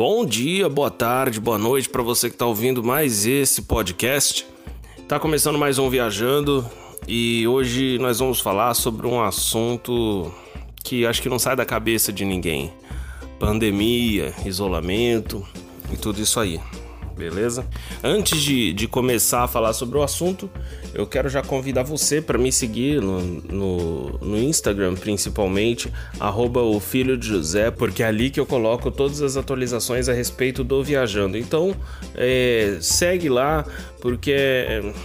Bom dia, boa tarde, boa noite para você que está ouvindo mais esse podcast. Tá começando mais um Viajando e hoje nós vamos falar sobre um assunto que acho que não sai da cabeça de ninguém: pandemia, isolamento e tudo isso aí beleza? Antes de, de começar a falar sobre o assunto, eu quero já convidar você para me seguir no, no, no, Instagram, principalmente, arroba o Filho de José, porque é ali que eu coloco todas as atualizações a respeito do Viajando. Então, é, segue lá, porque,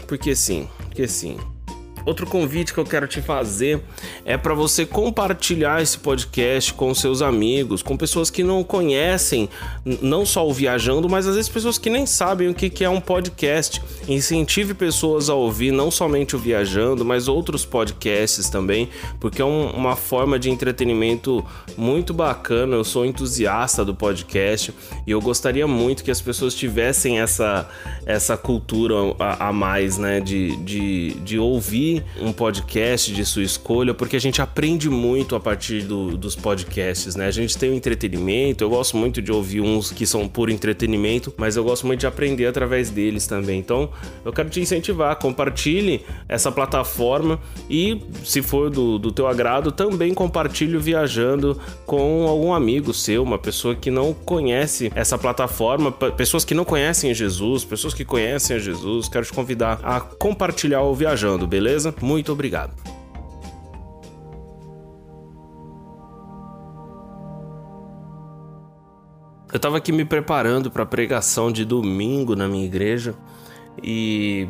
porque sim, porque sim. Outro convite que eu quero te fazer é para você compartilhar esse podcast com seus amigos, com pessoas que não conhecem, não só o Viajando, mas às vezes pessoas que nem sabem o que é um podcast. Incentive pessoas a ouvir não somente o Viajando, mas outros podcasts também, porque é um, uma forma de entretenimento muito bacana. Eu sou entusiasta do podcast e eu gostaria muito que as pessoas tivessem essa, essa cultura a, a mais, né, de, de, de ouvir um podcast de sua escolha, porque a gente aprende muito a partir do, dos podcasts, né? A gente tem o entretenimento, eu gosto muito de ouvir uns que são por entretenimento, mas eu gosto muito de aprender através deles também. Então, eu quero te incentivar, compartilhe essa plataforma e, se for do, do teu agrado, também compartilhe viajando com algum amigo seu, uma pessoa que não conhece essa plataforma, pessoas que não conhecem Jesus, pessoas que conhecem a Jesus. Quero te convidar a compartilhar o Viajando, beleza? Beleza? Muito obrigado. Eu estava aqui me preparando para a pregação de domingo na minha igreja e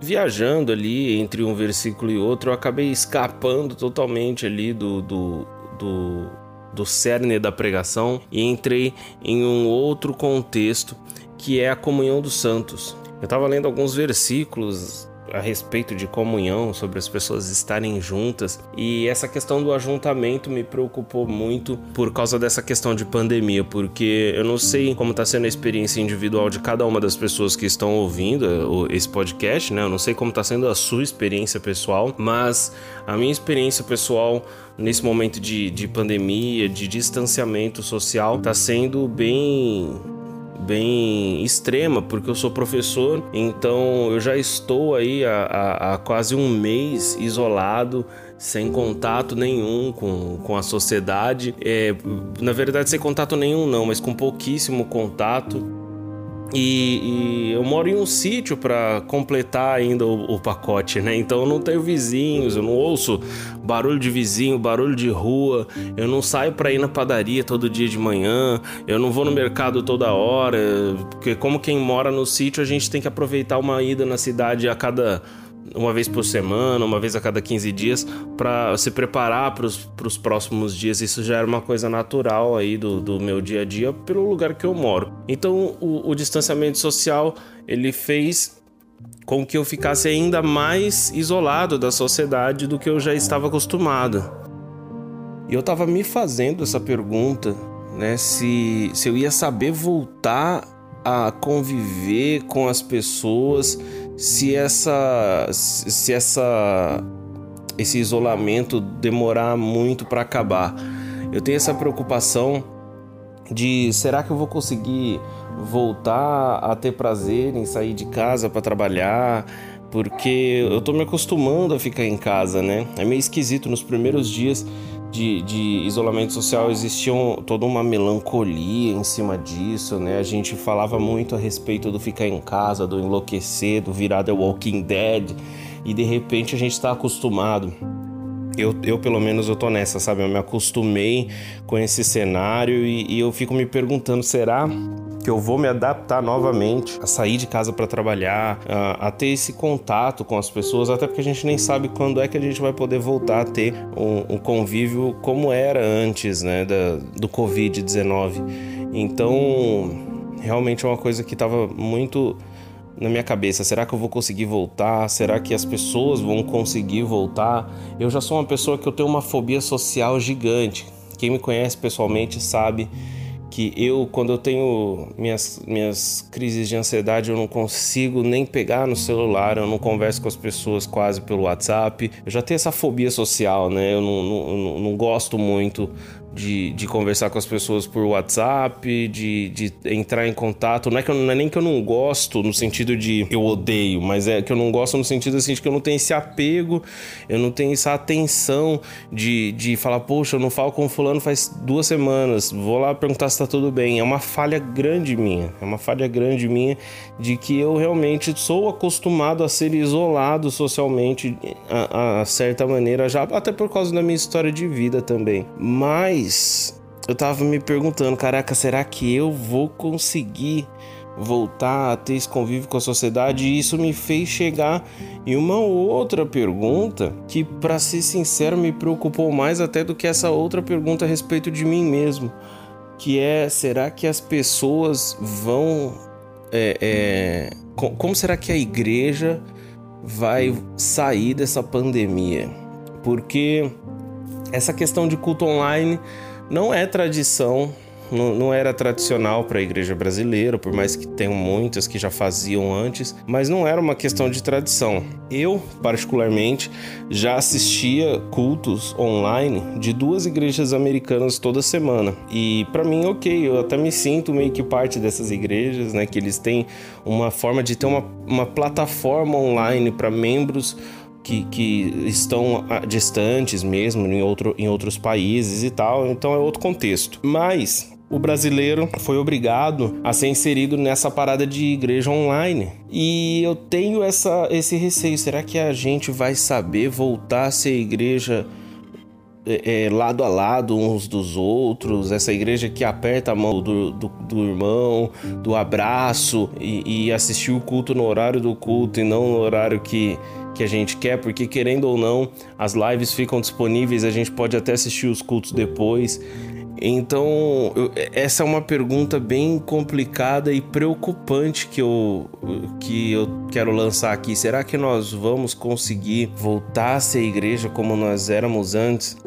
viajando ali entre um versículo e outro, eu acabei escapando totalmente ali do, do, do, do cerne da pregação e entrei em um outro contexto que é a comunhão dos santos. Eu estava lendo alguns versículos a respeito de comunhão, sobre as pessoas estarem juntas. E essa questão do ajuntamento me preocupou muito por causa dessa questão de pandemia, porque eu não sei como está sendo a experiência individual de cada uma das pessoas que estão ouvindo esse podcast, né? Eu não sei como está sendo a sua experiência pessoal, mas a minha experiência pessoal nesse momento de, de pandemia, de distanciamento social, está sendo bem bem extrema, porque eu sou professor, então eu já estou aí há, há, quase um mês isolado, sem contato nenhum com, com a sociedade. É, na verdade, sem contato nenhum, não, mas com pouquíssimo contato e, e, eu moro em um sítio para completar ainda o, o, pacote, né? Então eu não tenho vizinhos, eu não ouço barulho de vizinho, barulho de rua, eu não saio para ir na padaria todo dia de manhã, eu não vou no mercado toda hora, porque como quem mora no sítio, a gente tem que aproveitar uma ida na cidade a cada uma vez por semana, uma vez a cada 15 dias, para se preparar para os próximos dias. Isso já era uma coisa natural aí do, do meu dia a dia pelo lugar que eu moro. Então o, o distanciamento social ele fez com que eu ficasse ainda mais isolado da sociedade do que eu já estava acostumado. E eu estava me fazendo essa pergunta, né, se, se eu ia saber voltar a conviver com as pessoas se essa se essa esse isolamento demorar muito para acabar. Eu tenho essa preocupação de será que eu vou conseguir voltar a ter prazer em sair de casa para trabalhar? Porque eu tô me acostumando a ficar em casa, né? É meio esquisito nos primeiros dias de, de isolamento social existia toda uma melancolia em cima disso, né? A gente falava muito a respeito do ficar em casa, do enlouquecer, do virar The Walking Dead, e de repente a gente está acostumado. Eu, eu, pelo menos, eu tô nessa, sabe? Eu me acostumei com esse cenário e, e eu fico me perguntando: será que eu vou me adaptar novamente a sair de casa para trabalhar, a, a, ter esse contato com as pessoas, até porque a gente nem sabe quando é que a gente vai poder voltar a ter um, um convívio como era antes, né, da, do Covid-19. Então, realmente é uma coisa que estava muito na minha cabeça: será que eu vou conseguir voltar? Será que as pessoas vão conseguir voltar? Eu já sou uma pessoa que eu tenho uma fobia social gigante. Quem me conhece pessoalmente sabe que eu, quando eu tenho minhas, minhas crises de ansiedade, eu não consigo nem pegar no celular, eu não converso com as pessoas quase pelo WhatsApp. Eu já tenho essa fobia social, né? Eu não, não, não gosto muito de, de conversar com as pessoas por WhatsApp, de, de entrar em contato. Não é, que eu, não é nem que eu não gosto no sentido de eu odeio, mas é que eu não gosto no sentido assim de que eu não tenho esse apego, eu não tenho essa atenção de, de falar, poxa, eu não falo com fulano faz duas semanas, vou lá perguntar se tá tudo bem. É uma falha grande minha, é uma falha grande minha de que eu realmente sou acostumado a ser isolado socialmente a, a certa maneira, já até por causa da minha história de vida também. Mas mas eu tava me perguntando, caraca, será que eu vou conseguir voltar a ter esse convívio com a sociedade? E isso me fez chegar em uma outra pergunta que, para ser sincero, me preocupou mais até do que essa outra pergunta a respeito de mim mesmo, que é: será que as pessoas vão é, é, como será que a igreja vai sair dessa pandemia? Porque essa questão de culto online não é tradição, não, não era tradicional para a igreja brasileira, por mais que tenham muitas que já faziam antes, mas não era uma questão de tradição. Eu, particularmente, já assistia cultos online de duas igrejas americanas toda semana. E para mim, ok, eu até me sinto meio que parte dessas igrejas, né? Que eles têm uma forma de ter uma, uma plataforma online para membros que, que estão ah, distantes mesmo em, outro, em outros países e tal, então é outro contexto. Mas o brasileiro foi obrigado a ser inserido nessa parada de igreja online. E eu tenho essa, esse receio: será que a gente vai saber voltar a ser igreja? É, é, lado a lado uns dos outros, essa igreja que aperta a mão do, do, do irmão, do abraço e, e assistir o culto no horário do culto e não no horário que, que a gente quer, porque querendo ou não, as lives ficam disponíveis, a gente pode até assistir os cultos depois. Então, eu, essa é uma pergunta bem complicada e preocupante que eu, que eu quero lançar aqui. Será que nós vamos conseguir voltar a ser igreja como nós éramos antes?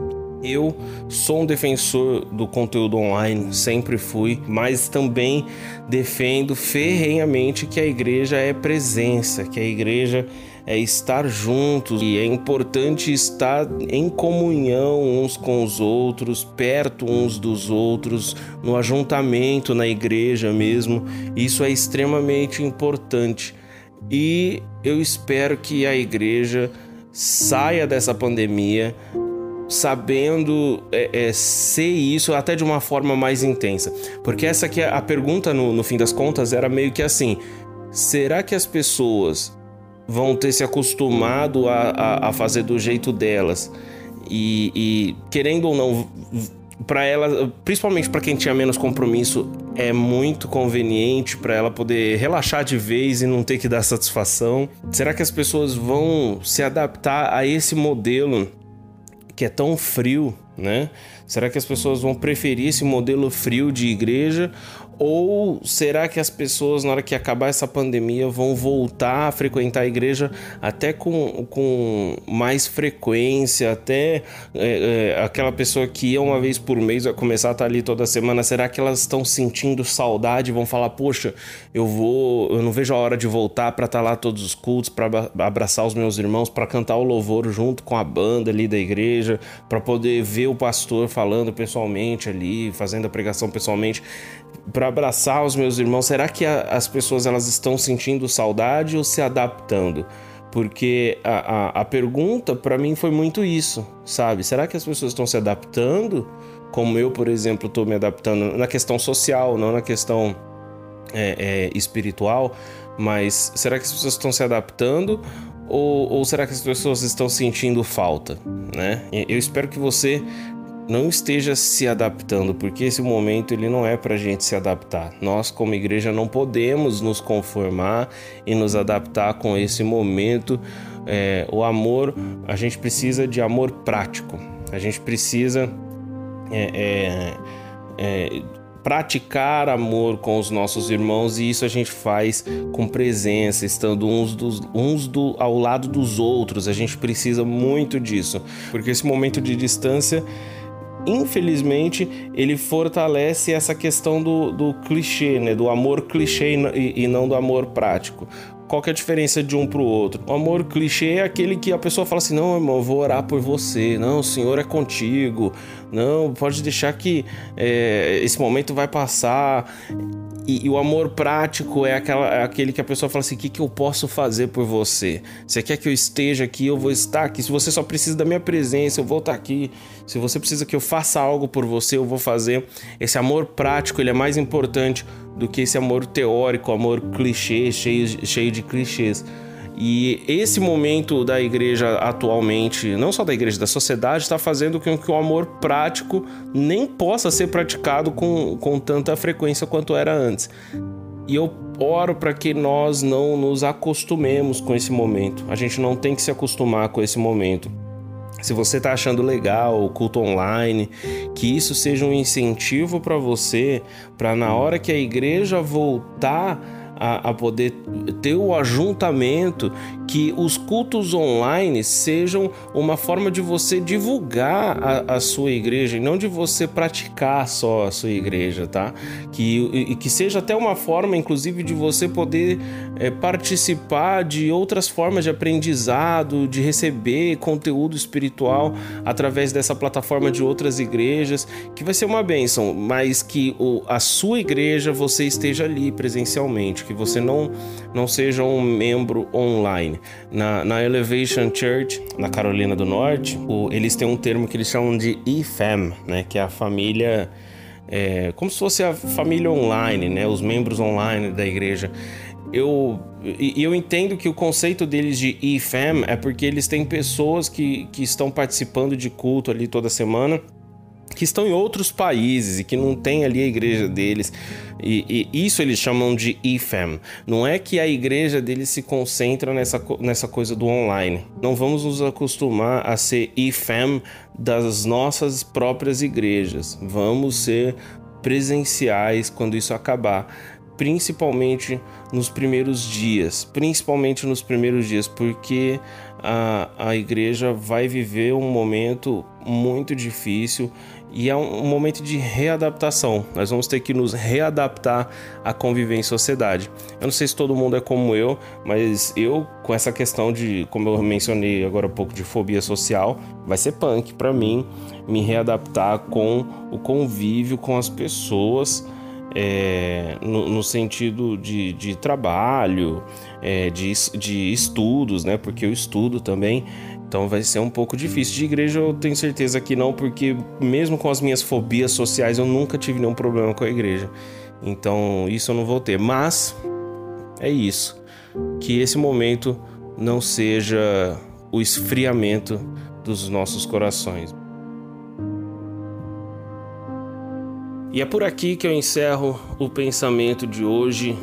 Eu sou um defensor do conteúdo online, sempre fui, mas também defendo ferrenhamente que a igreja é presença, que a igreja é estar juntos e é importante estar em comunhão uns com os outros, perto uns dos outros, no ajuntamento na igreja mesmo. Isso é extremamente importante e eu espero que a igreja saia dessa pandemia sabendo é, é, ser isso até de uma forma mais intensa. Porque essa aqui, a pergunta no, no fim das contas era meio que assim: será que as pessoas vão ter se acostumado a, a, a fazer do jeito delas. E, e querendo ou não, para ela, principalmente para quem tinha menos compromisso, é muito conveniente para ela poder relaxar de vez e não ter que dar satisfação. Será que as pessoas vão se adaptar a esse modelo que é tão frio, né? Será que as pessoas vão preferir esse modelo frio de igreja ou será que as pessoas, na hora que acabar essa pandemia, vão voltar a frequentar a igreja até com, com mais frequência? Até é, é, aquela pessoa que ia uma vez por mês vai começar a estar ali toda semana. Será que elas estão sentindo saudade? Vão falar, poxa, eu vou, eu não vejo a hora de voltar para estar lá todos os cultos, para abraçar os meus irmãos, para cantar o louvor junto com a banda ali da igreja, para poder ver o pastor falando pessoalmente ali, fazendo a pregação pessoalmente para abraçar os meus irmãos, será que a, as pessoas elas estão sentindo saudade ou se adaptando? Porque a, a, a pergunta para mim foi muito isso, sabe? Será que as pessoas estão se adaptando? Como eu, por exemplo, estou me adaptando na questão social, não na questão é, é, espiritual, mas será que as pessoas estão se adaptando ou, ou, será que as pessoas estão sentindo falta? Né? Eu espero que você não esteja se adaptando, porque esse momento ele não é para a gente se adaptar. Nós, como igreja, não podemos nos conformar e nos adaptar com esse momento. É, o amor, a gente precisa de amor prático. A gente precisa é, é, é, praticar amor com os nossos irmãos e isso a gente faz com presença, estando uns, dos, uns do, ao lado dos outros. A gente precisa muito disso, porque esse momento de distância infelizmente, ele fortalece essa questão do, do clichê, né? do amor clichê e, e não do amor prático. Qual que é a diferença de um pro outro? O amor clichê é aquele que a pessoa fala assim: não, irmão, eu vou orar por você. Não, o Senhor é contigo. Não, pode deixar que é, esse momento vai passar. E, e, o amor prático é, aquela, é aquele que a pessoa fala assim: o que, que eu posso fazer por você? Você quer que eu esteja aqui? Eu vou estar aqui. Se você só precisa da minha presença, eu vou estar aqui. Se você precisa que eu faça algo por você, eu vou fazer. Esse amor prático ele é mais importante do que esse amor teórico, amor clichê, cheio, cheio de clichês. E esse momento da igreja atualmente, não só da igreja, da sociedade, está fazendo com que o amor prático nem possa ser praticado com, com tanta frequência quanto era antes. E eu oro para que nós não nos acostumemos com esse momento. A gente não tem que se acostumar com esse momento. Se você está achando legal o culto online, que isso seja um incentivo para você, para na hora que a igreja voltar a, a poder ter o ajuntamento, que os cultos online sejam uma forma de você divulgar a, a, sua igreja e não de você praticar só a sua igreja, tá? Que, e, que seja até uma forma, inclusive, de você poder é, participar de outras formas de aprendizado, de receber conteúdo espiritual através dessa plataforma de outras igrejas, que vai ser uma bênção, mas que o, a sua igreja você esteja ali presencialmente que você não, não seja um membro online. Na, na Elevation Church, na Carolina do Norte, o, eles têm um termo que eles chamam de IFAM, né, que é a família. É, como se fosse a família online, né, os membros online da igreja. Eu, eu entendo que o conceito deles de IFAM é porque eles têm pessoas que, que estão participando de culto ali toda semana que estão em outros países e que não tem ali a igreja deles. E, e, isso eles chamam de IFAM. Não é que a igreja deles se concentra nessa, nessa coisa do online. Não vamos nos acostumar a ser IFAM das nossas próprias igrejas. Vamos ser presenciais quando isso acabar principalmente nos primeiros dias, principalmente nos primeiros dias, porque a, a igreja vai viver um momento muito difícil e é um, momento de readaptação. Nós vamos ter que nos readaptar a conviver em sociedade. Eu não sei se todo mundo é como eu, mas eu, com essa questão de, como eu mencionei agora há pouco, de fobia social, vai ser punk para mim me readaptar com o convívio com as pessoas. É, no, no, sentido de, de trabalho, é, de, de estudos, né? Porque eu estudo também. Então vai ser um pouco difícil. De igreja eu tenho certeza que não, porque mesmo com as minhas fobias sociais eu nunca tive nenhum problema com a igreja. Então isso eu não vou ter. Mas é isso. Que esse momento não seja o esfriamento dos nossos corações. E é por aqui que eu encerro o pensamento de hoje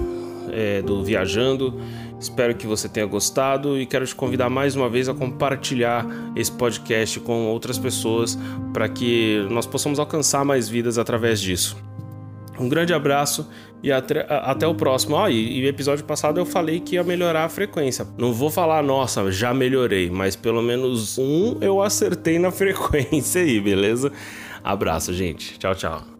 é, do Viajando. Espero que você tenha gostado e quero te convidar mais uma vez a compartilhar esse podcast com outras pessoas para que nós possamos alcançar mais vidas através disso. Um grande abraço e até, até o próximo. Ah, e, e episódio passado eu falei que ia melhorar a frequência. Não vou falar, nossa, já melhorei, mas pelo menos um eu acertei na frequência aí, beleza? Abraço, gente. Tchau, tchau.